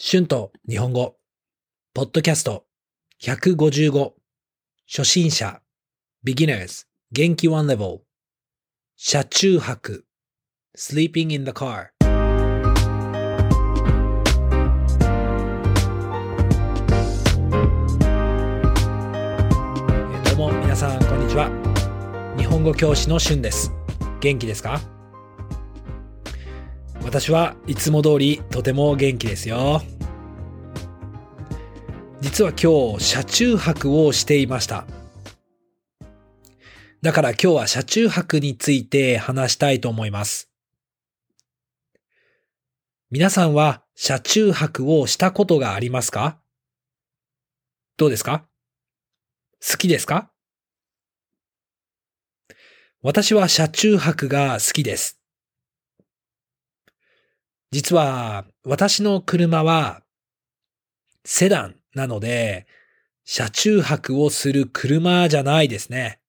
春と日本語、ポッドキャスト。155、初心者、beginners、元気 one level、車中泊、sleeping in the car。どうも皆さんこんにちは。日本語教師の春です。元気ですか？私はいつも通りとても元気ですよ。実は今日車中泊をしていました。だから今日は車中泊について話したいと思います。皆さんは車中泊をしたことがありますか？どうですか？好きですか？私は車中泊が好きです。実は私の車はセダンなので車中泊をする車じゃないですね。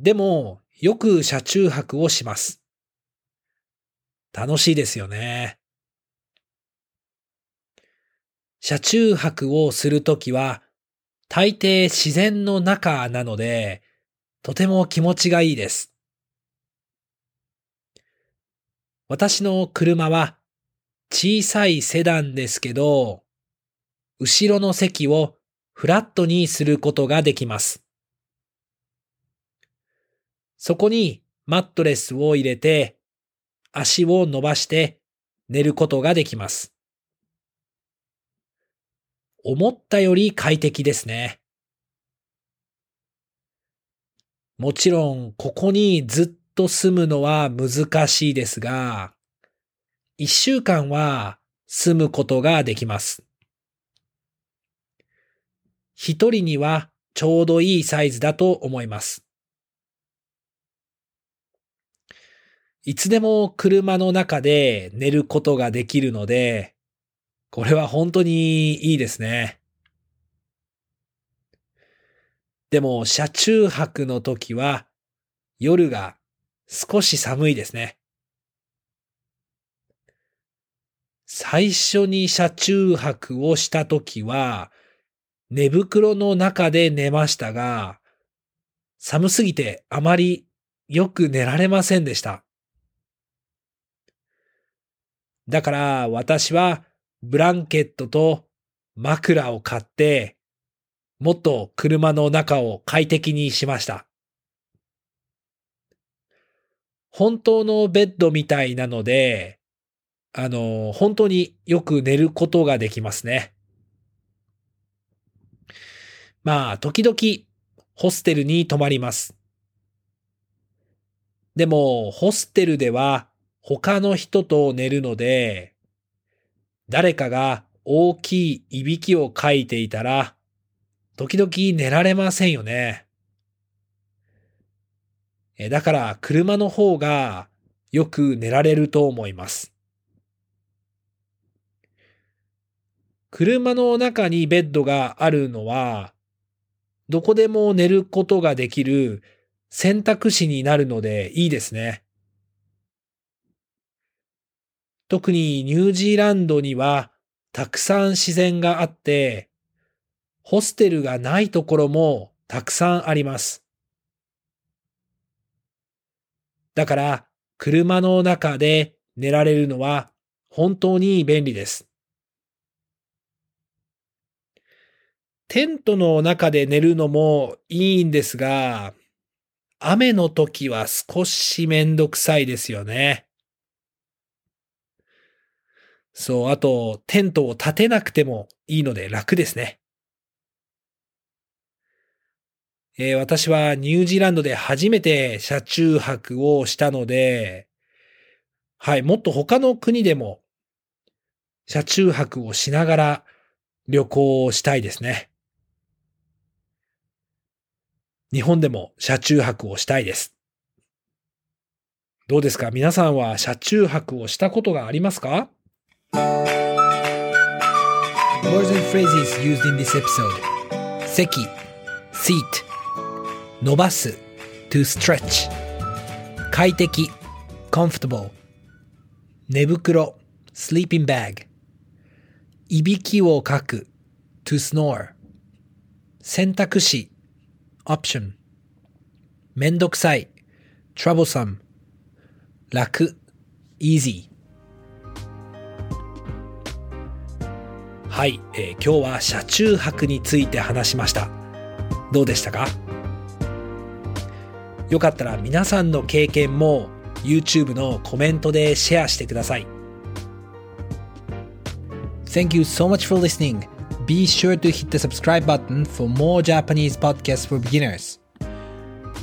でもよく車中泊をします。楽しいですよね。車中泊をするときは大抵自然の中なのでとても気持ちがいいです。私の車は小さいセダンですけど、後ろの席をフラットにすることができます。そこにマットレスを入れて足を伸ばして寝ることができます。思ったより快適ですね。もちろんここにずっと住むのは難しいですが、一週間は住むことができます。一人にはちょうどいいサイズだと思います。いつでも車の中で寝ることができるので、これは本当にいいですね。でも車中泊の時は夜が少し寒いですね。最初に車中泊をした時は寝袋の中で寝ましたが、寒すぎてあまりよく寝られませんでした。だから私はブランケットと枕を買って、もっと車の中を快適にしました。本当のベッドみたいなので、あの、本当によく寝ることができますね。まあ、時々、ホステルに泊まります。でも、ホステルでは他の人と寝るので、誰かが大きいいびきをかいていたら、時々寝られませんよね。だから車の方がよく寝られると思います。車の中にベッドがあるのは、どこでも寝ることができる選択肢になるのでいいですね。特にニュージーランドにはたくさん自然があって、ホステルがないところもたくさんあります。だから、車の中で寝られるのは本当に便利です。テントの中で寝るのもいいんですが、雨の時は少しめんどくさいですよね。そう、あと、テントを立てなくてもいいので楽ですね。えー、私はニュージーランドで初めて車中泊をしたので、はい、もっと他の国でも車中泊をしながら旅行をしたいですね。日本でも車中泊をしたいです。どうですか？皆さんは車中泊をしたことがありますか？Words and phrases used in this episode 席 seat 伸ばす to stretch 快適 comfortable 寝袋 sleeping bag いびきをかく to snore 選択肢 option めんどくさい troublesome 楽 easy はい、えー、今日は車中泊について話しましたどうでしたかよかったら皆さんの経験も YouTube のコメントでシェアしてください。Thank you so much for listening. Be sure to hit the subscribe button for more Japanese podcasts for beginners.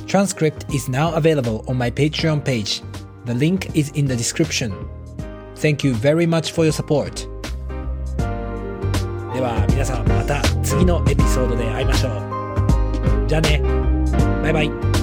Transcript is now available on my Patreon page. The link is in the description. Thank you very much for your support. では皆さんまた次のエピソードで会いましょう。じゃあね。バイバイ。